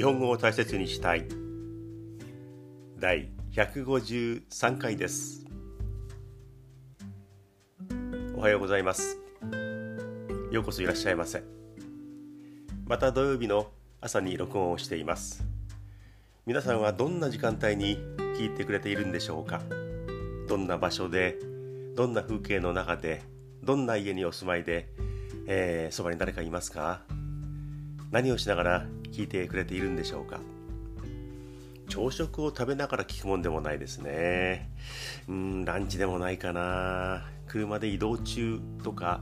日本語を大切にしたい。第153回です。おはようございます。ようこそいらっしゃいませ。また土曜日の朝に録音をしています。皆さんはどんな時間帯に聞いてくれているんでしょうか？どんな場所でどんな風景の中でどんな家にお住まいで、えー、そばに誰かいますか？何をしながら聞いてくれているんでしょうか？朝食を食べながら聞くもんでもないですね。うんランチでもないかな。車で移動中とか、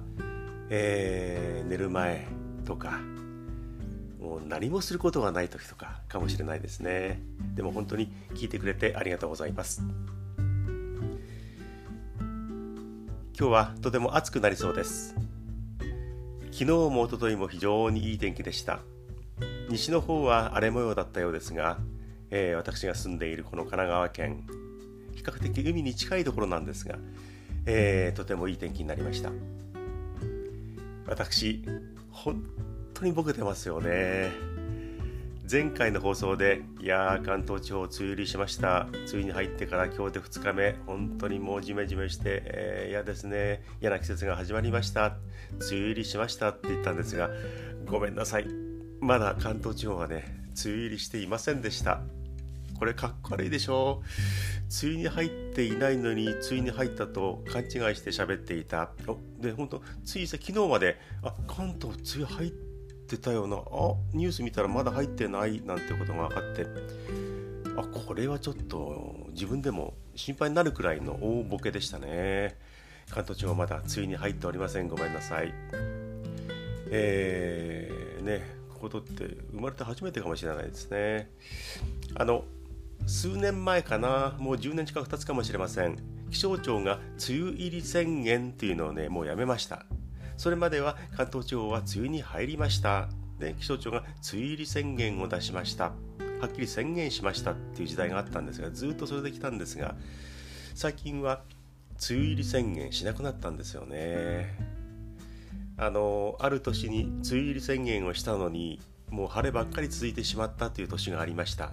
えー、寝る前とかもう何もすることがない時とかかもしれないですね。でも本当に聞いてくれてありがとうございます。今日はとても暑くなりそうです。昨日も一昨日も非常にいい天気でした。西の方は荒れ模様だったようですが、えー、私が住んでいるこの神奈川県比較的海に近いところなんですが、えー、とてもいい天気になりました。私本当にボケてますよね。前回の放送でいやー関東地方梅雨入りしました。梅雨に入ってから今日で2日目本当にもうジメジメしてえー、嫌ですね。嫌な季節が始まりました。梅雨入りしましたって言ったんですがごめんなさい。まだ関東地方はね梅雨入りしていませんでした。これかっこ悪いでしょ梅雨に入っていないのに梅雨に入ったと勘違いして喋っていた。で本当ついさ昨日まであ関東梅雨入ってたよな。あニュース見たらまだ入ってないなんてことが分かって。あこれはちょっと自分でも心配になるくらいの大ボケでしたね。関東地方まだ梅雨に入っておりません。ごめんなさい。えー、ね。ことって生まれて初めてかもしれないですね。あの数年前かなもう10年近く経つかもしれません。気象庁が梅雨入り宣言というのをねもうやめました。それまでは関東地方は梅雨に入りました。で気象庁が梅雨入り宣言を出しました。はっきり宣言しましたっていう時代があったんですがずっとそれで来たんですが最近は梅雨入り宣言しなくなったんですよね。あのある年に梅雨入り宣言をしたのにもう晴ればっかり続いてしまったという年がありました。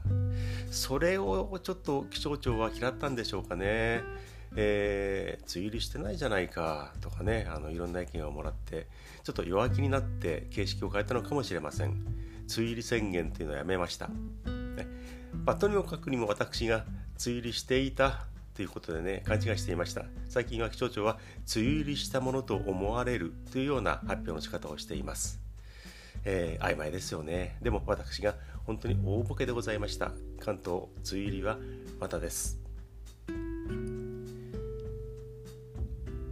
それをちょっと気象庁は嫌ったんでしょうかね。えー、梅雨入りしてないじゃないかとかねあのいろんな意見をもらってちょっと弱気になって形式を変えたのかもしれません。梅雨入り宣言というのはやめました、ね。まあ、とにもかくにも私が梅雨入りしていたということでね勘違いしていました。最近は気象庁は梅雨入りしたものと思われるというような発表の仕方をしています、えー、曖昧ですよね。でも私が本当に大ボケでございました。関東梅雨入りはまたです。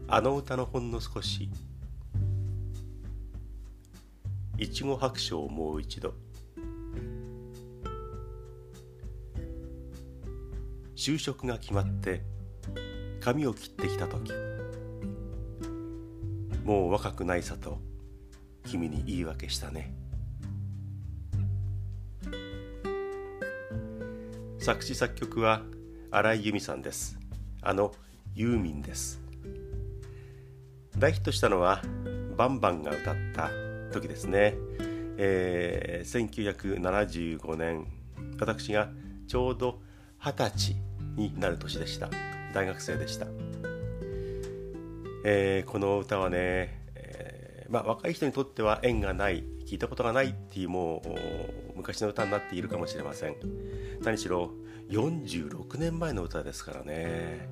あの歌のほんの少し。いちご白書をもう一度。就職が決まって髪を切ってきた時もう若くないさと君に言い訳したね。作詞作曲は新井由美さんです。あのユーミンです。大ヒットしたのはバンバンが歌った時ですね、えー、1975年私がちょうど二十歳になる年でした。大学生でした、えー、この歌はね、えー、まあ、若い人にとっては縁がない聞いたことがないっていうもう昔の歌になっているかもしれません。何しろ46年前の歌ですからね。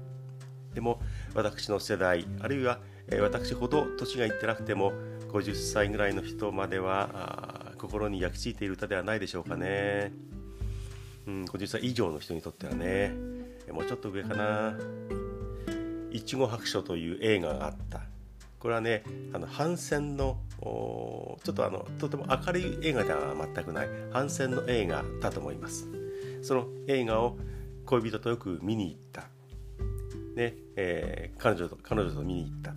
でも私の世代あるいは、私ほど年がいってなくても50歳ぐらいの人までは心に焼き付いている歌ではないでしょうかね、うん、50歳以上の人にとってはね。もうちょっと上かな「いちご白書」という映画があった。これはねあの反戦のちょっとあのとても明るい映画では全くない。反戦の映画だと思います。その映画を恋人とよく見に行った。ねえー、彼女と彼女と見に行った。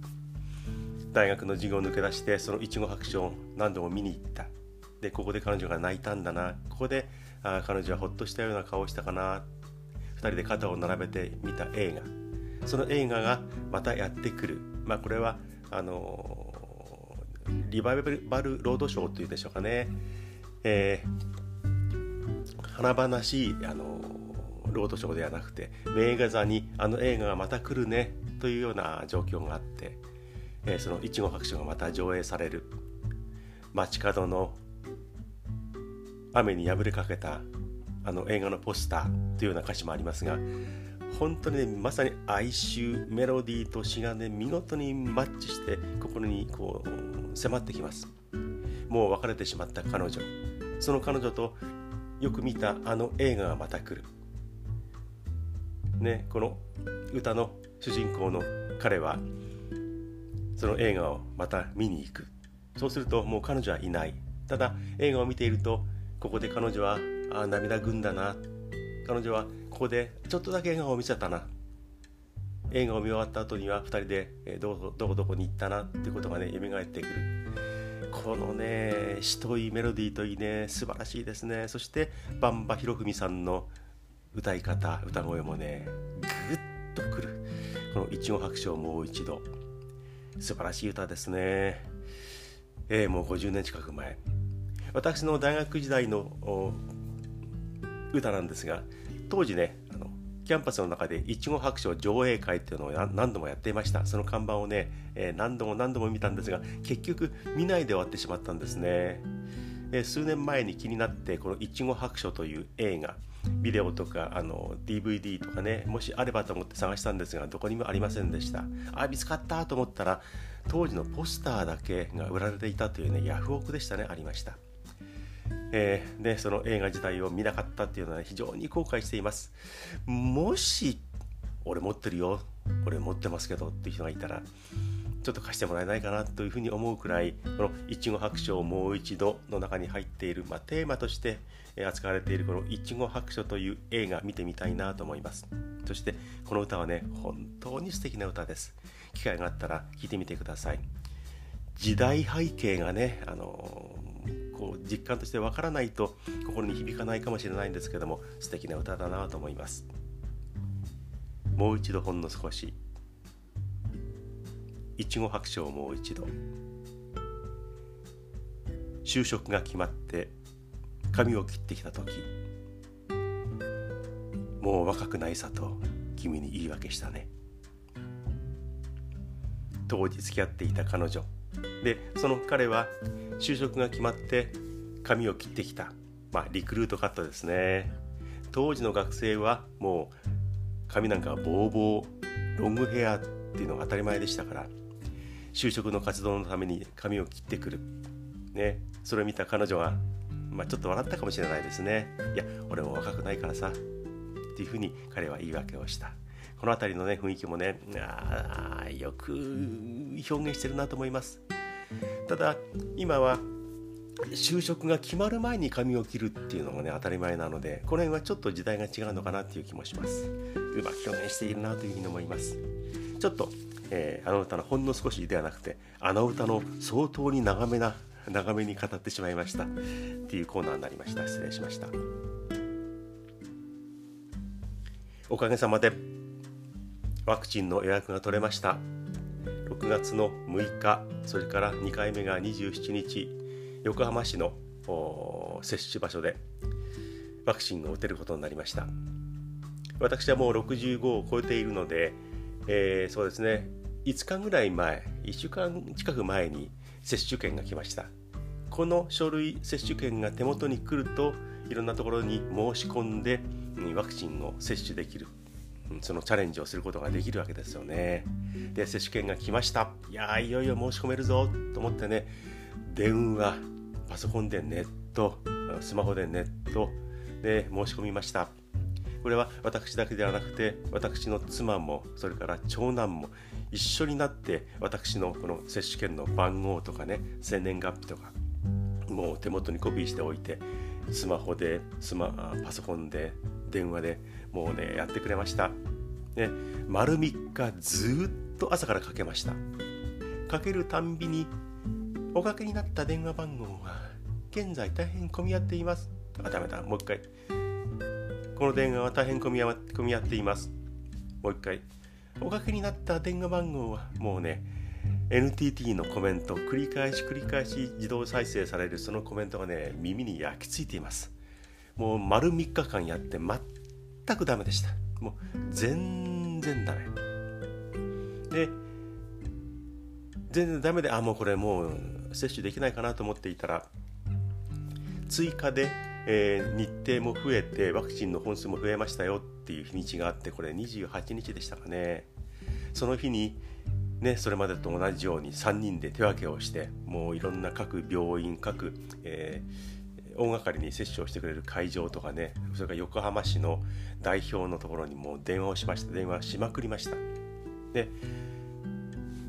大学の授業を抜け出してそのいちご白書を何度も見に行った。でここで彼女が泣いたんだな。ここであ彼女はほっとしたような顔をしたかな。人で肩を並べて見た映画。その映画がまたやってくる、まあ、これはあのリバイバルロードショーというでしょうかね、えー、華々しいあのロードショーではなくて名画座にあの映画がまた来るねというような状況があって、えー、そのいちご白書がまた上映される。街角の雨に破れかけたあの映画のポスターというような歌詞もありますが本当にねまさに哀愁メロディーと詩がね見事にマッチして心にこう迫ってきます。もう別れてしまった彼女。その彼女とよく見たあの映画がまた来る。ねこの歌の主人公の彼はその映画をまた見に行く。そうするともう彼女はいない。ただ映画を見ているとここで彼女はあ涙ぐんだな。彼女はここでちょっとだけ笑顔を見ちゃったな。映画を見終わった後には2人でどこどこどこに行ったな。ってことがね蘇ってくる。このね詩といいメロディーといいね素晴らしいですね。そしてンバ博文さんの歌い方歌声もねぐっとくる。この「いちご白書をもう一度」素晴らしい歌ですね。えー、もう50年近く前。私の大学時代の歌なんですが当時ねあのキャンパスの中でいちご白書上映会っていうのを何度もやっていました。その看板をね、えー、何度も何度も見たんですが結局見ないで終わってしまったんですね、えー、数年前に気になってこの「いちご白書」という映画ビデオとかあの DVD とかねもしあればと思って探したんですがどこにもありませんでした。あ見つかったと思ったら当時のポスターだけが売られていたというねヤフオクでしたねありました。えー、でその映画自体を見なかったっていうのは、非常に後悔しています。もし俺持ってるよ俺持ってますけどっていう人がいたらちょっと貸してもらえないかなというふうに思うくらいこの「いちご白書をもう一度」の中に入っている、まあ、テーマとして扱われているこの「いちご白書」という映画見てみたいなと思います。そしてこの歌はね本当に素敵な歌です。機会があったら聴いてみてください。時代背景がねあのこう実感としてわからないと心に響かないかもしれないんですけども素敵な歌だなと思います。もう一度ほんの少し。いちご白書をもう一度。就職が決まって髪を切ってきた時。もう若くないさと君に言い訳したね。当時付き合っていた彼女。でその彼は就職が決まって髪を切ってきた、まあ、リクルートカットですね。当時の学生はもう髪なんかボーボーロングヘアっていうのが当たり前でしたから就職の活動のために髪を切ってくる、ね、それを見た彼女は、まあ、ちょっと笑ったかもしれないですね。いや俺も若くないからさ。っていうふうに彼は言い訳をした。この辺りのね雰囲気もねあよく表現してるなと思います。ただ今は就職が決まる前に髪を切るっていうのがね当たり前なのでこの辺はちょっと時代が違うのかなっていう気もします。うまく表現しているなというふうに思います。ちょっと、えー、あの歌のほんの少しではなくてあの歌の相当に長めな長めに語ってしまいました。っていうコーナーになりました。失礼しました。おかげさまで。ワクチンの予約が取れました。6月の6日それから2回目が27日横浜市の接種場所でワクチンを打てることになりました。私はもう65を超えているので、えー、そうですね5日ぐらい前1週間近く前に接種券が来ました。この書類接種券が手元に来るといろんなところに申し込んでワクチンを接種できる。そのチャレンジをすることができるわけですよね。で接種券が来ました。いやいよいよ申し込めるぞと思ってね。電話パソコンでネットスマホでネット。で申し込みました。これは私だけではなくて私の妻もそれから長男も一緒になって私のこの接種券の番号とかね生年月日とかもう手元にコピーしておいてスマホでスマパソコンで電話でもうねやってくれました、ね、丸3日ずっと朝からかけました。かけるたんびにおかけになった電話番号は現在大変混み合っています。あダメだ。もう一回。この電話は大変混み合混み合っています。もう一回。おかけになった電話番号はもうね NTT のコメント繰り返し繰り返し自動再生されるそのコメントがね耳に焼き付いています。もう丸3日間やって全全くダメでした。もう全然ダメ。で全然ダメであもうこれもう接種できないかなと思っていたら追加で、えー、日程も増えてワクチンの本数も増えましたよっていう日にちがあってこれ28日でしたかね。その日にね、それまでと同じように3人で手分けをしてもういろんな各病院各、えー、大掛かりに接種をしてくれる会場とかねそれから横浜市の代表のところにも電話をしました。電話しまくりました。で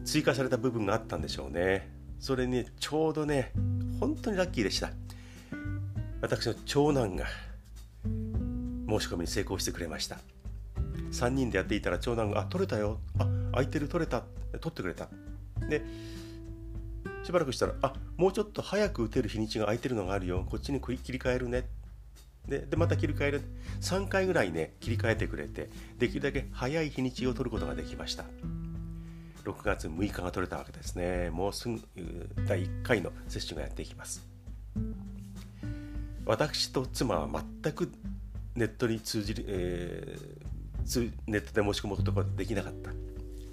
追加された部分があったんでしょうね。それにちょうどね本当にラッキーでした。私の長男が申し込みに成功してくれました。3人でやっていたら長男が「あ取れたよ。あ空いてる取れた」取ってくれた。でしばらくしたら「あもうちょっと早く打てる日にちが空いてるのがあるよ。こっちに切り替えるね」ででまた切り替える。3回ぐらいね切り替えてくれてできるだけ早い日にちを取ることができました。6月6日が取れたわけですね。もうすぐ第1回の接種がやっていきます。私と妻は全くネットに通じる、えー、ネットで申し込むことができなかった。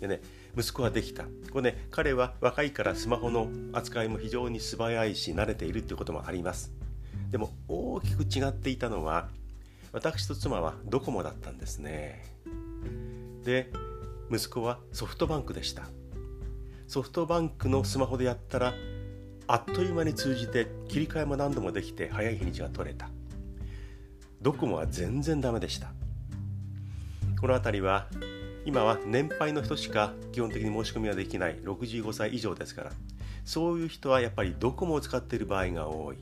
でね息子はできた。これね彼は若いからスマホの扱いも非常に素早いし慣れているっていうこともあります。でも大きく違っていたのは私と妻はドコモだったんですね。で息子はソフトバンクでした。ソフトバンクのスマホでやったらあっという間に通じて切り替えも何度もできて早い日にちが取れた。ドコモは全然ダメでした。この辺りは今は年配の人しか基本的に申し込みはできない65歳以上ですからそういう人はやっぱりドコモを使っている場合が多い。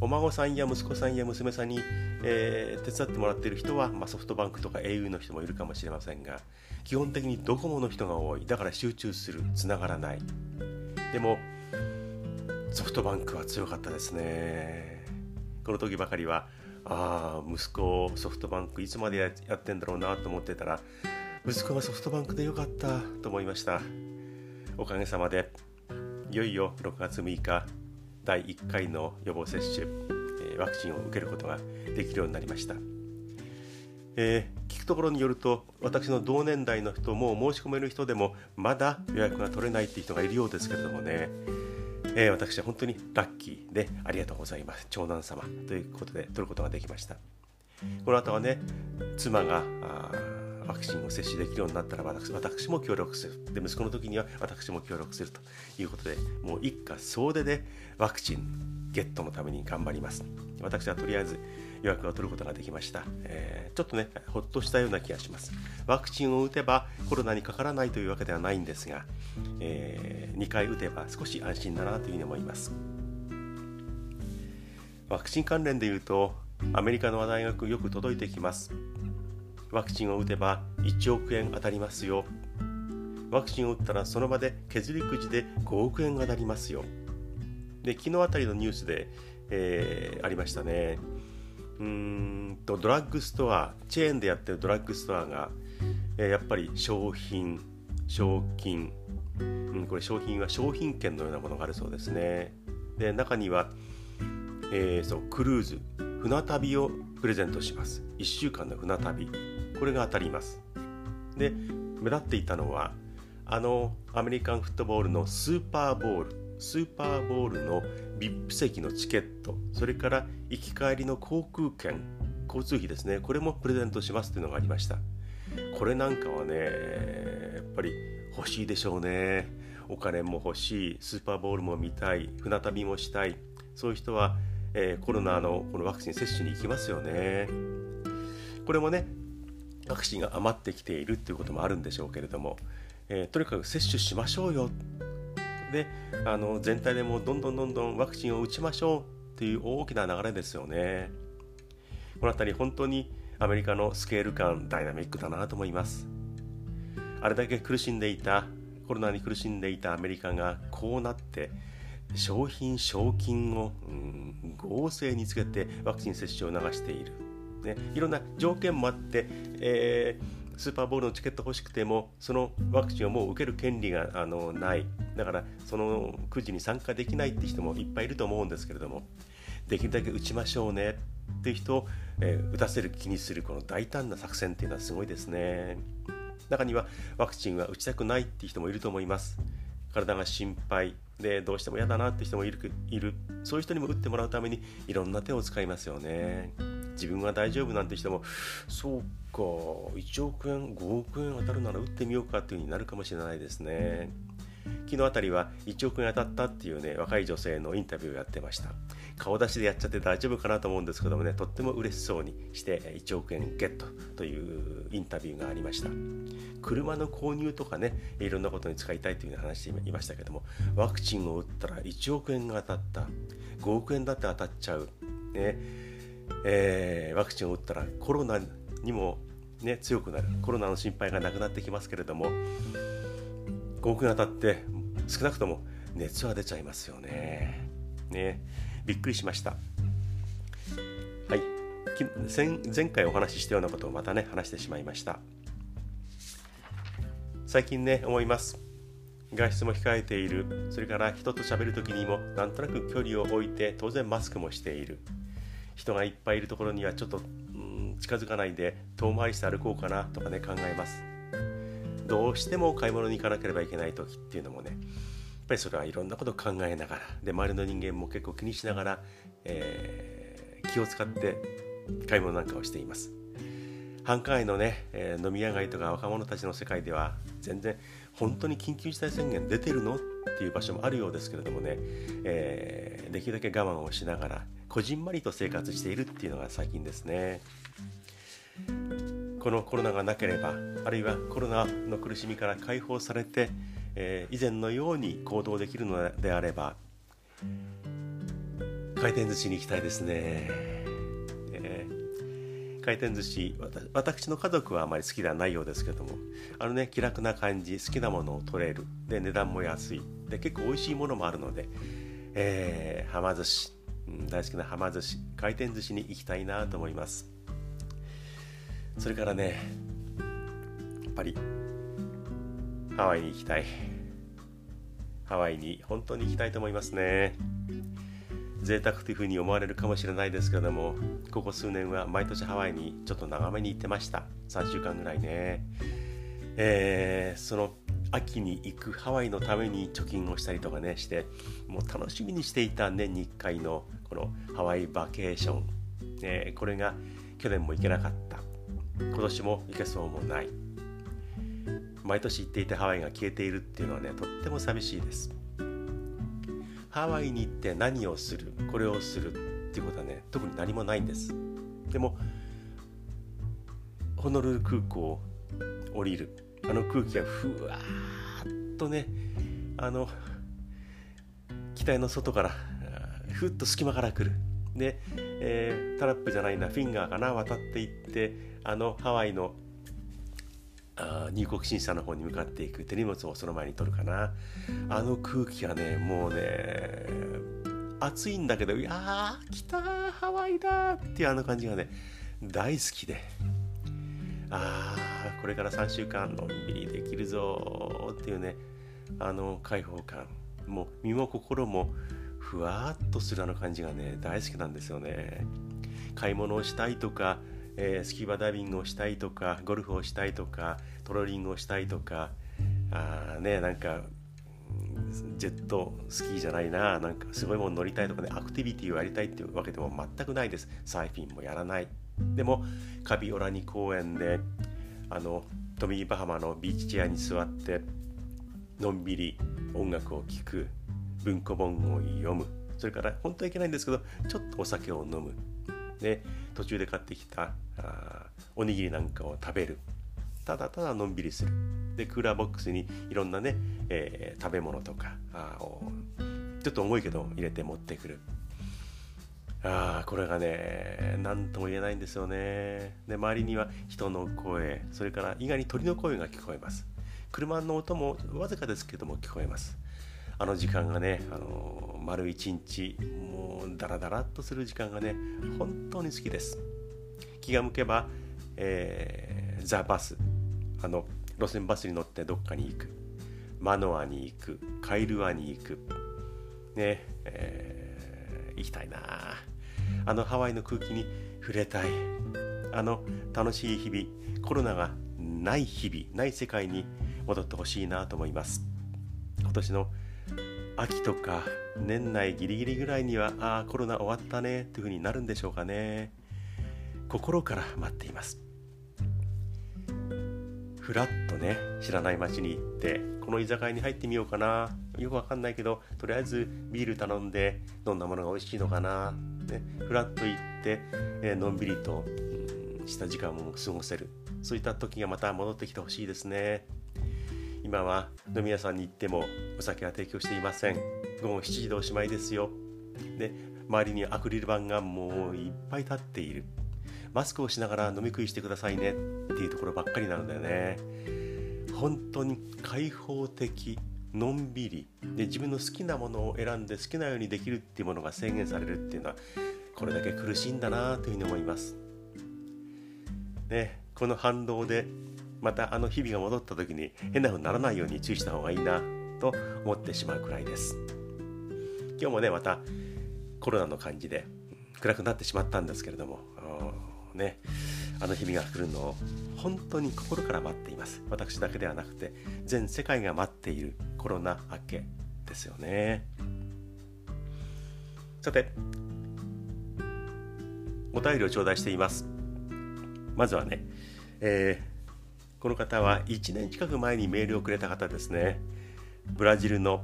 お孫さんや息子さんや娘さんに、えー、手伝ってもらっている人は、まあ、ソフトバンクとか au の人もいるかもしれませんが基本的にドコモの人が多い。だから集中する。つながらない。でもソフトバンクは強かったですね。この時ばかりはああ息子ソフトバンクいつまでやってんだろうなと思ってたら息子はソフトバンクでよかったと思いました。おかげさまでいよいよ6月6日第1回の予防接種、えワクチンを受けることができるようになりました、えー、聞くところによると私の同年代の人も申し込める人でもまだ予約が取れないっていう人がいるようですけれどもね、えー、私は本当にラッキーでありがとうございます。長男様ということで取ることができました。この後はね妻がワクチンを接種できるようになったら私私も協力する。で息子の時には私も協力するということでもう一家総出でワクチンゲットのために頑張ります。私はとりあえず予約を取ることができました、えー、ちょっとねほっとしたような気がします。ワクチンを打てばコロナにかからないというわけではないんですが、えー、2回打てば少し安心だなというふうに思います。ワクチン関連でいうとアメリカの話題がよく届いてきます。ワクチンを打てば1億円当たりますよ。ワクチンを打ったらその場で削りくじで5億円当たりますよ。で昨日あたりのニュースで、えー、ありましたね。うんとドラッグストアチェーンでやってるドラッグストアが、えー、やっぱり商品賞金、うん、これ商品は商品券のようなものがあるそうですね。で中には、えー、そうクルーズ。船旅をプレゼントします。1週間の船旅。これが当たります。で目立っていたのはあのアメリカンフットボールのスーパーボール。スーパーボールの VIP 席のチケット。それから行き帰りの航空券。交通費ですね。これもプレゼントしますというのがありました。これなんかはねやっぱり欲しいでしょうね。お金も欲しい。スーパーボールも見たい。船旅もしたい。そういう人は、えー、コロナのこのワクチン接種に行きますよね。これもねワクチンが余ってきているっていうこともあるんでしょうけれども、えー、とにかく接種しましょうよ。であの全体でもどんどんどんどんワクチンを打ちましょうっていう大きな流れですよね。この辺り本当にアメリカのスケール感ダイナミックだなと思います。あれだけ苦しんでいたコロナに苦しんでいたアメリカがこうなって商品賞金を、うん、合成につけてワクチン接種を流している。ね、いろんな条件もあって、えー、スーパーボールのチケット欲しくてもそのワクチンをもう受ける権利があのない。だからそのくじに参加できないって人もいっぱいいると思うんですけれどもできるだけ打ちましょうねっていう人を、えー、打たせる気にするこの大胆な作戦っていうのはすごいですね。中にはワクチンは打ちたくないっていう人もいると思います。体が心配。でどうしても嫌だなって人もいるいる。そういう人にも打ってもらうためにいろんな手を使いますよね。自分は大丈夫なんて人もそうか1億円5億円当たるなら打ってみようかっていう風になるかもしれないですね。昨日あたりは1億円当たったっていうね若い女性のインタビューをやってました。顔出しでやっちゃって大丈夫かなと思うんですけどもねとっても嬉しそうにして1億円ゲットというインタビューがありました。車の購入とかねいろんなことに使いたいというふうに話していましたけどもワクチンを打ったら1億円が当たった5億円だって当たっちゃう。ね。えー、ワクチンを打ったらコロナにも、ね、強くなるコロナの心配がなくなってきますけれども5億円当たって少なくとも熱は出ちゃいますよね。ねびっくりしました。はい。前回お話ししたようなことをまたね、話してしまいました。最近ね、思います。外出も控えている。それから人と喋る時にもなんとなく距離を置いて、当然マスクもしている。人がいっぱいいるところにはちょっと、うん、近づかないで遠回りして歩こうかなとかね、考えます。どうしても買い物に行かなければいけない時っていうのもねやっ、ぱりそれはいろんなこと考えながらで周りの人間も結構気にしながら、えー、気を使って買い物なんかをしています繁華街のね、えー、飲み屋街とか若者たちの世界では全然本当に緊急事態宣言出てるの？っていう場所もあるようですけれどもね、えー、できるだけ我慢をしながらこじんまりと生活しているっていうのが最近ですね。このコロナがなければあるいはコロナの苦しみから解放されてえー、以前のように行動できるのであれば回転寿司に行きたいですね、えー、回転寿司私の家族はあまり好きではないようですけどもあのね気楽な感じ好きなものを取れる。で値段も安い。で結構美味しいものもあるので、えー、はま寿司、大好きなはま寿司回転寿司に行きたいなと思います。それからねやっぱりハワイに行きたい。ハワイに本当に行きたいと思いますね。贅沢というふうに思われるかもしれないですけれどもここ数年は毎年ハワイにちょっと長めに行ってました。3週間ぐらいね。えー、その秋に行くハワイのために貯金をしたりとかねしてもう楽しみにしていた年に1回のこのハワイバケーション、えー、これが去年も行けなかった。今年も行けそうもない。毎年行っていたハワイが消えているっていうのはねとっても寂しいです。ハワイに行って何をするこれをするっていうことはね特に何もないんです。でもホノルル空港を降りる。あの空気がふわーっとねあの機体の外からふっと隙間から来る。で、えー、タラップじゃないなフィンガーかな渡っていってあのハワイのあ入国審査の方に向かっていく手荷物をその前に取るかな。あの空気がねもうね暑いんだけどいやー来たハワイだっていうあの感じがね大好きで。ああこれから3週間のんびりできるぞっていうねあの開放感。もう身も心もふわっとするあの感じがね大好きなんですよね。買い物をしたいとかえー、スキューバダイビングをしたいとかゴルフをしたいとかトローリングをしたいとかあねなんかジェットスキーじゃないななんかすごいもの乗りたいとかねアクティビティをやりたいっていうわけでも全くないです。サーフィンもやらない。でもカビオラニ公園であのトミー・バハマのビーチチェアに座ってのんびり音楽を聴く。文庫本を読む。それから本当はいけないんですけどちょっとお酒を飲む。で途中で買ってきたあおにぎりなんかを食べる。ただただのんびりする。でクーラーボックスにいろんなね、えー、食べ物とかあをちょっと重いけど入れて持ってくる。あこれがね何とも言えないんですよね。で周りには人の声それから意外に鳥の声が聞こえます。車の音もわずかですけども聞こえます。あの時間がね、あの丸一日もうダラダラっとする時間がね本当に好きです。気が向けば、えー、ザ・バスあの路線バスに乗ってどっかに行く。マノアに行くカイルアに行く。ねえー、行きたいな。あのハワイの空気に触れたい。あの楽しい日々コロナがない日々ない世界に戻ってほしいなと思います。今年の秋とか年内ギリギリぐらいにはああコロナ終わったねというふうになるんでしょうかね。心から待っています。ふらっとね知らない街に行ってこの居酒屋に入ってみようかな。よくわかんないけどとりあえずビール頼んでどんなものが美味しいのかな、ね、ふらっと行って、えー、のんびりと、うん、した時間も過ごせる。そういった時がまた戻ってきてほしいですね。今は飲み屋さんに行ってもお酒は提供していません。午後7時でおしまいですよ。で周りにアクリル板がもういっぱい立っている。マスクをしながら飲み食いしてくださいね。っていうところばっかりなのでね。本当に開放的のんびり。で自分の好きなものを選んで好きなようにできるっていうものが制限されるっていうのはこれだけ苦しいんだなというふうに思います。ね、この反動でまたあの日々が戻った時に変な風にならないように注意した方がいいなと思ってしまうくらいです。今日もねまたコロナの感じで暗くなってしまったんですけれどもねあの日々が来るのを本当に心から待っています。私だけではなくて全世界が待っているコロナ明けですよね。さてお便りを頂戴しています。まずはね、えー、この方は1年近く前にメールをくれた方ですね。ブラジルの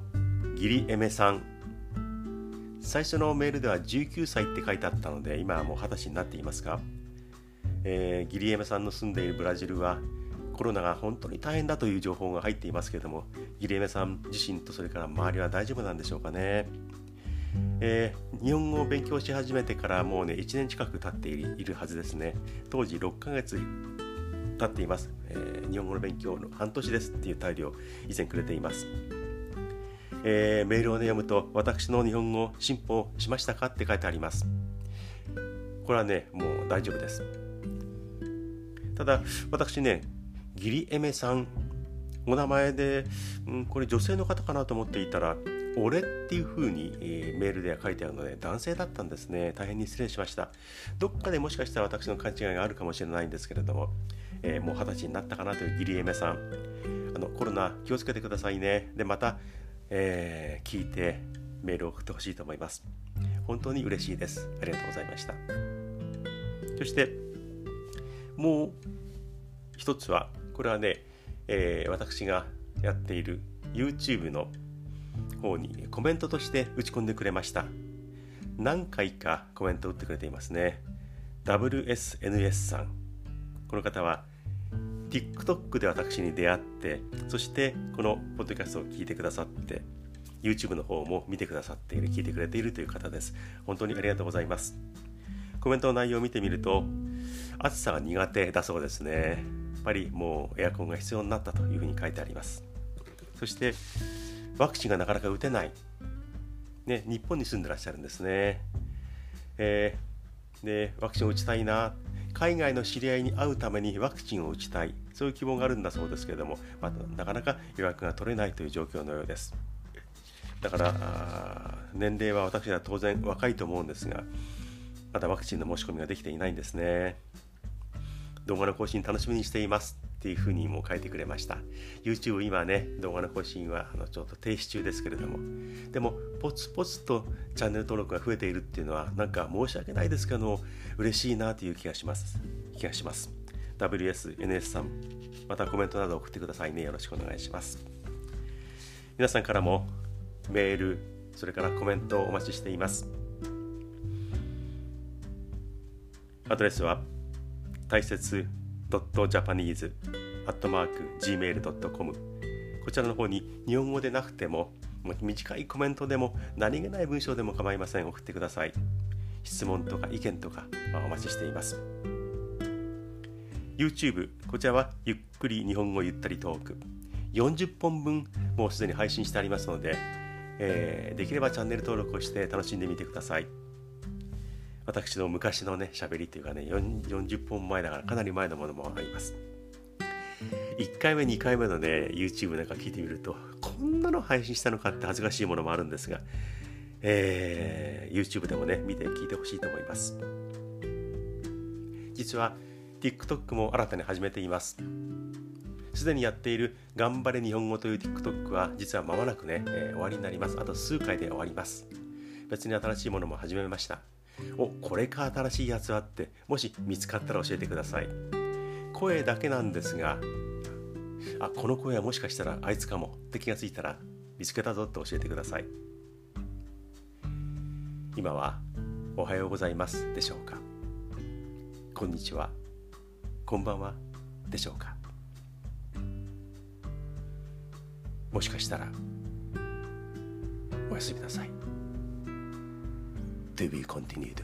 ギリエメさん。最初のメールでは19歳って書いてあったので今はもう20歳になっていますが。えー、ギリエメさんの住んでいるブラジルはコロナが本当に大変だという情報が入っていますけれどもギリエメさん自身とそれから周りは大丈夫なんでしょうかね、えー、日本語を勉強し始めてからもうね1年近く経っているはずですね。当時6ヶ月経っています、えー、日本語の勉強の半年ですっていう態度を以前くれています。えー、メールを、ね、読むと私の日本語進歩しましたかって書いてあります。これはねもう大丈夫です。ただ私ねギリエメさんお名前で、うん、これ女性の方かなと思っていたら「俺」っていう風に、えー、メールでは書いてあるので男性だったんですね。大変に失礼しました。どっかでもしかしたら私の勘違いがあるかもしれないんですけれども、えー、もう二十歳になったかなというギリエメさん。あのコロナ気をつけてくださいね。でまた、えー、聞いてメールを送ってほしいと思います。本当に嬉しいです。ありがとうございました。そしてもう一つはこれはね、えー、私がやっている YouTube の方にコメントとして打ち込んでくれました。何回かコメントを打ってくれていますね。WSNS さん。この方は TikTok で私に出会ってそしてこのポッドキャストを聞いてくださって YouTube の方も見てくださっている聞いてくれているという方です。本当にありがとうございます。コメントの内容を見てみると暑さが苦手だそうですね。やっぱりもうエアコンが必要になったというふうに書いてあります。そしてワクチンがなかなか打てない、ね、日本に住んでらっしゃるんですね、えー、でワクチンを打ちたいな。海外の知り合いに会うためにワクチンを打ちたい。そういう希望があるんだそうですけれども、まあ、なかなか予約が取れないという状況のようです。だから年齢は私は当然若いと思うんですがまだワクチンの申し込みができていないんですね。動画の更新楽しみにしていますっていうふうにも書いてくれました。YouTube 今ね動画の更新はあのちょっと停止中ですけれども。でもポツポツとチャンネル登録が増えているっていうのはなんか申し訳ないですけど嬉しいなという気がします。気がします。WSNS さん。またコメントなど送ってくださいね。よろしくお願いします。皆さんからもメールそれからコメントをお待ちしています。アドレスは大切 .japanese.gmail.com こちらの方に日本語でなくても短いコメントでも何気ない文章でも構いません。送ってください。質問とか意見とか、まあ、お待ちしています。YouTube こちらはゆっくり日本語ゆったりトーク。40本分もうすでに配信してありますので、えー、できればチャンネル登録をして楽しんでみてください。私の昔のね喋りというかね40本前だからかなり前のものもあります。1回目2回目のね YouTube なんか聞いてみるとこんなの配信したのかって恥ずかしいものもあるんですが、えー、YouTube でもね見て聞いてほしいと思います。実は TikTok も新たに始めています。すでにやっている「頑張れ日本語」という TikTok は実は間もなくね、えー、終わりになります。あと数回で終わります。別に新しいものも始めました。おこれか新しいやつはってもし見つかったら教えてください。声だけなんですがあこの声はもしかしたらあいつかもって気がついたら見つけたぞって教えてください。今はおはようございますでしょうか。こんにちは。こんばんは。でしょうか。もしかしたらおやすみなさい。To be continued